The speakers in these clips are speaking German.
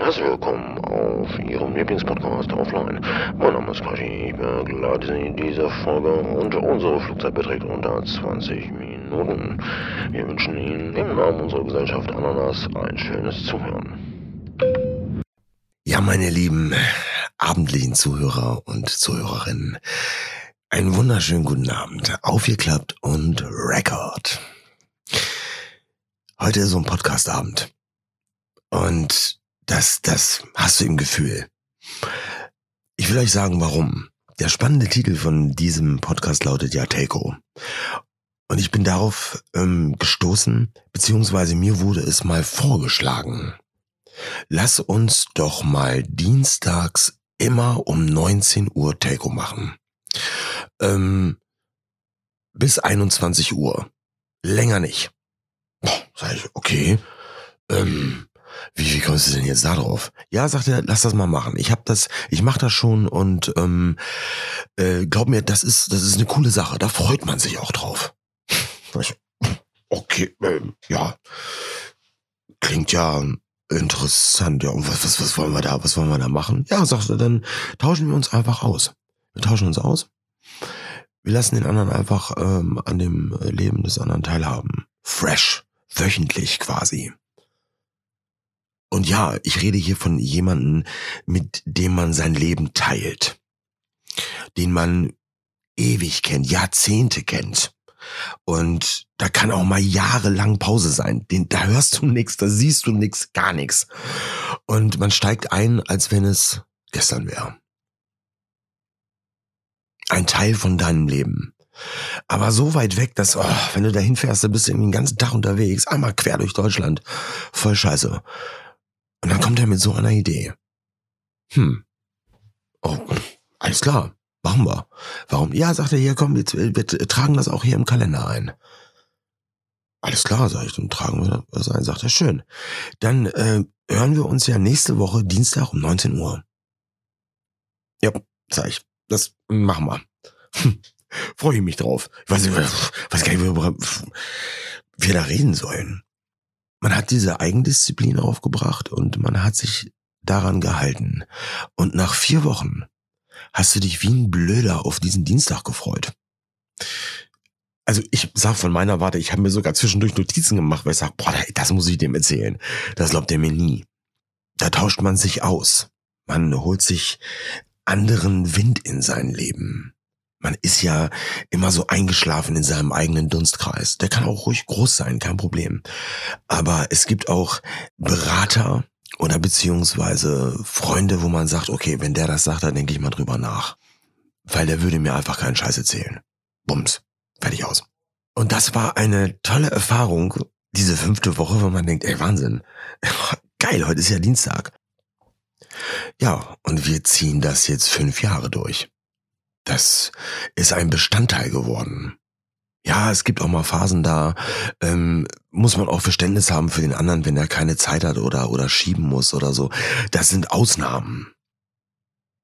Herzlich willkommen auf Ihrem Lieblingspodcast Offline. Mein Name ist Quashi, ich begleite Sie in dieser Folge und unsere Flugzeit beträgt unter 20 Minuten. Wir wünschen Ihnen im Namen unserer Gesellschaft Ananas ein schönes Zuhören. Ja, meine lieben abendlichen Zuhörer und Zuhörerinnen, einen wunderschönen guten Abend. Aufgeklappt und Record. Heute ist so ein Podcastabend. Und das, das hast du im Gefühl. Ich will euch sagen, warum. Der spannende Titel von diesem Podcast lautet ja Telco. Und ich bin darauf ähm, gestoßen, beziehungsweise mir wurde es mal vorgeschlagen. Lass uns doch mal dienstags immer um 19 Uhr Telco machen. Ähm, bis 21 Uhr. Länger nicht. Boah, sag ich, okay. Ähm, wie, wie kommst du denn jetzt da drauf? Ja, sagt er, lass das mal machen. Ich hab das, ich mach das schon und ähm, äh, glaub mir, das ist, das ist eine coole Sache. Da freut man sich auch drauf. Okay, ähm, ja. Klingt ja interessant. Ja, und was, was, was wollen wir da, was wollen wir da machen? Ja, sagt er, dann tauschen wir uns einfach aus. Wir tauschen uns aus. Wir lassen den anderen einfach ähm, an dem Leben des anderen teilhaben. Fresh. Wöchentlich quasi. Und ja, ich rede hier von jemandem, mit dem man sein Leben teilt. Den man ewig kennt, Jahrzehnte kennt. Und da kann auch mal jahrelang Pause sein. Den, da hörst du nichts, da siehst du nichts, gar nichts. Und man steigt ein, als wenn es gestern wäre. Ein Teil von deinem Leben. Aber so weit weg, dass, oh, wenn du dahin fährst, dann bist du irgendwie den ganzen Tag unterwegs, einmal quer durch Deutschland. Voll scheiße. Kommt er mit so einer Idee. Hm. Oh, alles klar. Machen wir. Warum? Ja, sagt er, hier, komm, wir, wir tragen das auch hier im Kalender ein. Alles klar, sag ich, dann tragen wir das ein. Sagt er, schön. Dann äh, hören wir uns ja nächste Woche Dienstag um 19 Uhr. Ja, sag ich, das machen wir. Hm, Freue ich mich drauf. Ich weiß, nicht, weiß gar nicht, worüber wir da reden sollen man hat diese Eigendisziplin aufgebracht und man hat sich daran gehalten. Und nach vier Wochen hast du dich wie ein Blöder auf diesen Dienstag gefreut. Also ich sag von meiner Warte, ich habe mir sogar zwischendurch Notizen gemacht, weil ich sag, boah, das muss ich dem erzählen. Das glaubt er mir nie. Da tauscht man sich aus. Man holt sich anderen Wind in sein Leben man ist ja immer so eingeschlafen in seinem eigenen Dunstkreis. Der kann auch ruhig groß sein, kein Problem. Aber es gibt auch Berater oder beziehungsweise Freunde, wo man sagt, okay, wenn der das sagt, dann denke ich mal drüber nach. Weil der würde mir einfach keinen Scheiß erzählen. Bums. Fertig aus. Und das war eine tolle Erfahrung, diese fünfte Woche, wo man denkt, ey, Wahnsinn. Geil, heute ist ja Dienstag. Ja, und wir ziehen das jetzt fünf Jahre durch das ist ein Bestandteil geworden. Ja, es gibt auch mal Phasen, da ähm, muss man auch Verständnis haben für den anderen, wenn er keine Zeit hat oder, oder schieben muss oder so. Das sind Ausnahmen.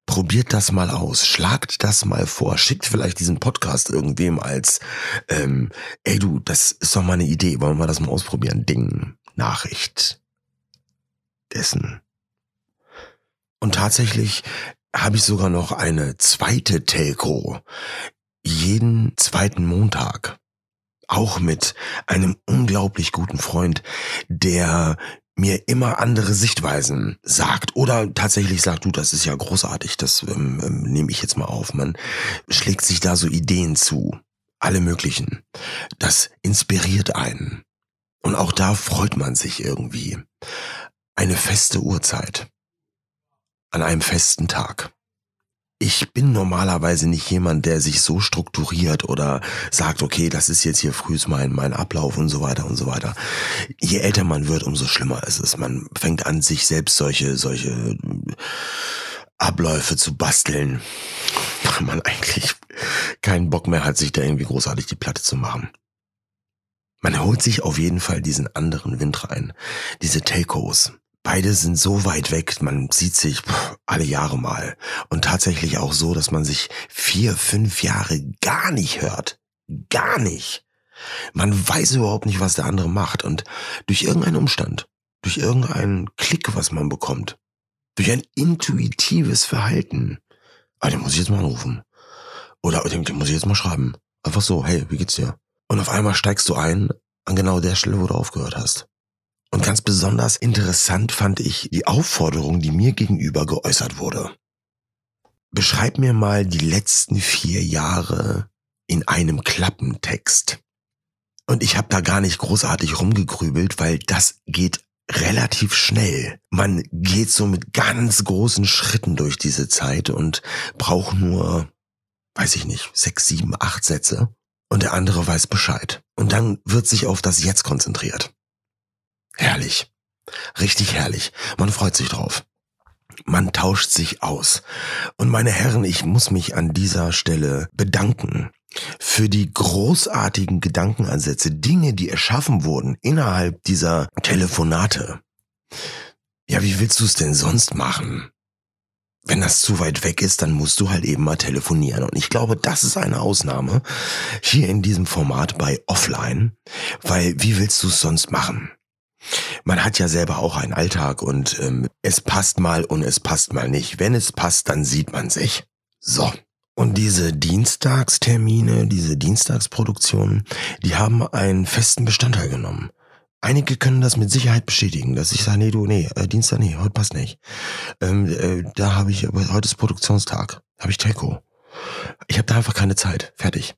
Probiert das mal aus, schlagt das mal vor, schickt vielleicht diesen Podcast irgendwem als, ähm, ey du, das ist doch mal eine Idee, wollen wir das mal ausprobieren? Ding, Nachricht, dessen. Und tatsächlich habe ich sogar noch eine zweite Telco. Jeden zweiten Montag. Auch mit einem unglaublich guten Freund, der mir immer andere Sichtweisen sagt oder tatsächlich sagt, du, das ist ja großartig, das ähm, ähm, nehme ich jetzt mal auf. Man schlägt sich da so Ideen zu, alle möglichen. Das inspiriert einen. Und auch da freut man sich irgendwie. Eine feste Uhrzeit an einem festen Tag. Ich bin normalerweise nicht jemand, der sich so strukturiert oder sagt, okay, das ist jetzt hier frühs mein, mein Ablauf und so weiter und so weiter. Je älter man wird, umso schlimmer ist es. Man fängt an, sich selbst solche, solche Abläufe zu basteln, weil man eigentlich keinen Bock mehr hat, sich da irgendwie großartig die Platte zu machen. Man holt sich auf jeden Fall diesen anderen Wind rein. Diese Telcos. Beide sind so weit weg, man sieht sich alle Jahre mal. Und tatsächlich auch so, dass man sich vier, fünf Jahre gar nicht hört. Gar nicht. Man weiß überhaupt nicht, was der andere macht. Und durch irgendeinen Umstand, durch irgendeinen Klick, was man bekommt, Durch ein intuitives Verhalten. Ah, den muss ich jetzt mal anrufen. Oder den, den muss ich jetzt mal schreiben. Einfach so, hey, wie geht's dir? Und auf einmal steigst du ein an genau der Stelle, wo du aufgehört hast. Und ganz besonders interessant fand ich die Aufforderung, die mir gegenüber geäußert wurde. Beschreib mir mal die letzten vier Jahre in einem Klappentext. Und ich habe da gar nicht großartig rumgegrübelt, weil das geht relativ schnell. Man geht so mit ganz großen Schritten durch diese Zeit und braucht nur, weiß ich nicht, sechs, sieben, acht Sätze. Und der andere weiß Bescheid. Und dann wird sich auf das Jetzt konzentriert. Herrlich. Richtig herrlich. Man freut sich drauf. Man tauscht sich aus. Und meine Herren, ich muss mich an dieser Stelle bedanken für die großartigen Gedankenansätze, Dinge, die erschaffen wurden innerhalb dieser Telefonate. Ja, wie willst du es denn sonst machen? Wenn das zu weit weg ist, dann musst du halt eben mal telefonieren. Und ich glaube, das ist eine Ausnahme hier in diesem Format bei Offline, weil wie willst du es sonst machen? Man hat ja selber auch einen Alltag und ähm, es passt mal und es passt mal nicht. Wenn es passt, dann sieht man sich. So. Und diese Dienstagstermine, diese Dienstagsproduktionen, die haben einen festen Bestandteil genommen. Einige können das mit Sicherheit bestätigen, dass ich sage, nee, du, nee, äh, Dienstag, nee, heute passt nicht. Ähm, äh, da habe ich, heute ist Produktionstag, habe ich Telco. Ich habe da einfach keine Zeit. Fertig.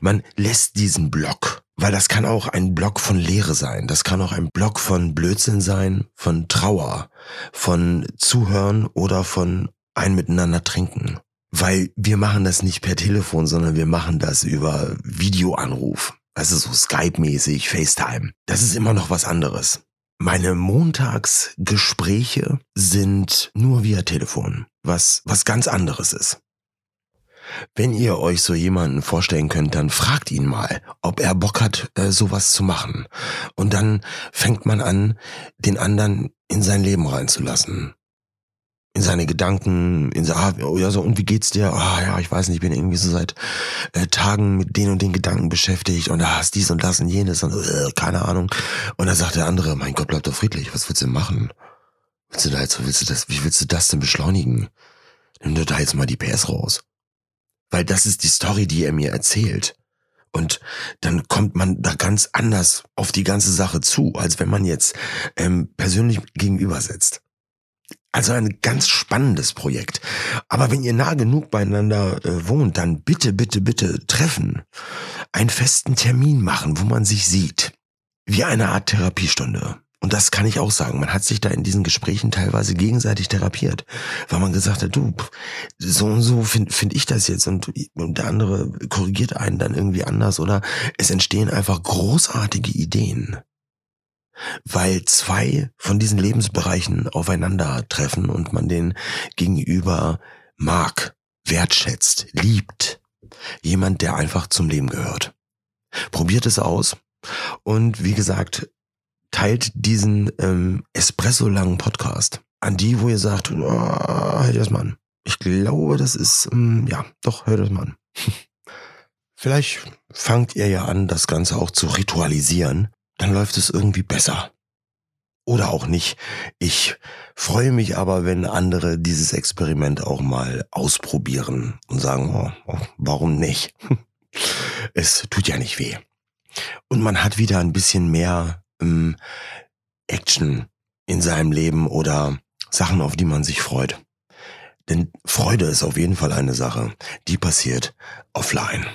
Man lässt diesen Block, weil das kann auch ein Block von Leere sein. Das kann auch ein Block von Blödsinn sein, von Trauer, von Zuhören oder von ein Miteinander trinken. Weil wir machen das nicht per Telefon, sondern wir machen das über Videoanruf. Also so Skype-mäßig, FaceTime. Das ist immer noch was anderes. Meine Montagsgespräche sind nur via Telefon, was, was ganz anderes ist. Wenn ihr euch so jemanden vorstellen könnt, dann fragt ihn mal, ob er Bock hat, äh, sowas zu machen. Und dann fängt man an, den anderen in sein Leben reinzulassen in seine Gedanken, in so, ah, ja, so, und wie geht's dir? Ah, ja, ich weiß nicht, ich bin irgendwie so seit äh, Tagen mit den und den Gedanken beschäftigt und da hast dies und das und jenes und äh, keine Ahnung. Und dann sagt der andere, mein Gott, bleib doch friedlich, was willst du denn machen? Willst du da jetzt, willst du das, wie willst du das denn beschleunigen? Nimm doch da jetzt mal die PS raus. Weil das ist die Story, die er mir erzählt. Und dann kommt man da ganz anders auf die ganze Sache zu, als wenn man jetzt ähm, persönlich gegenüber sitzt. Also ein ganz spannendes Projekt. Aber wenn ihr nah genug beieinander äh, wohnt, dann bitte, bitte, bitte treffen. Einen festen Termin machen, wo man sich sieht. Wie eine Art Therapiestunde. Und das kann ich auch sagen. Man hat sich da in diesen Gesprächen teilweise gegenseitig therapiert, weil man gesagt hat, du, so und so finde find ich das jetzt und, und der andere korrigiert einen dann irgendwie anders oder es entstehen einfach großartige Ideen weil zwei von diesen Lebensbereichen aufeinandertreffen und man den gegenüber mag, wertschätzt, liebt. Jemand, der einfach zum Leben gehört. Probiert es aus und wie gesagt, teilt diesen ähm, Espresso-langen Podcast an die, wo ihr sagt, oh, hört das mal an. Ich glaube, das ist, ähm, ja, doch, hört das mal an. Vielleicht fangt ihr ja an, das Ganze auch zu ritualisieren dann läuft es irgendwie besser. Oder auch nicht. Ich freue mich aber, wenn andere dieses Experiment auch mal ausprobieren und sagen, oh, oh, warum nicht? es tut ja nicht weh. Und man hat wieder ein bisschen mehr ähm, Action in seinem Leben oder Sachen, auf die man sich freut. Denn Freude ist auf jeden Fall eine Sache, die passiert offline.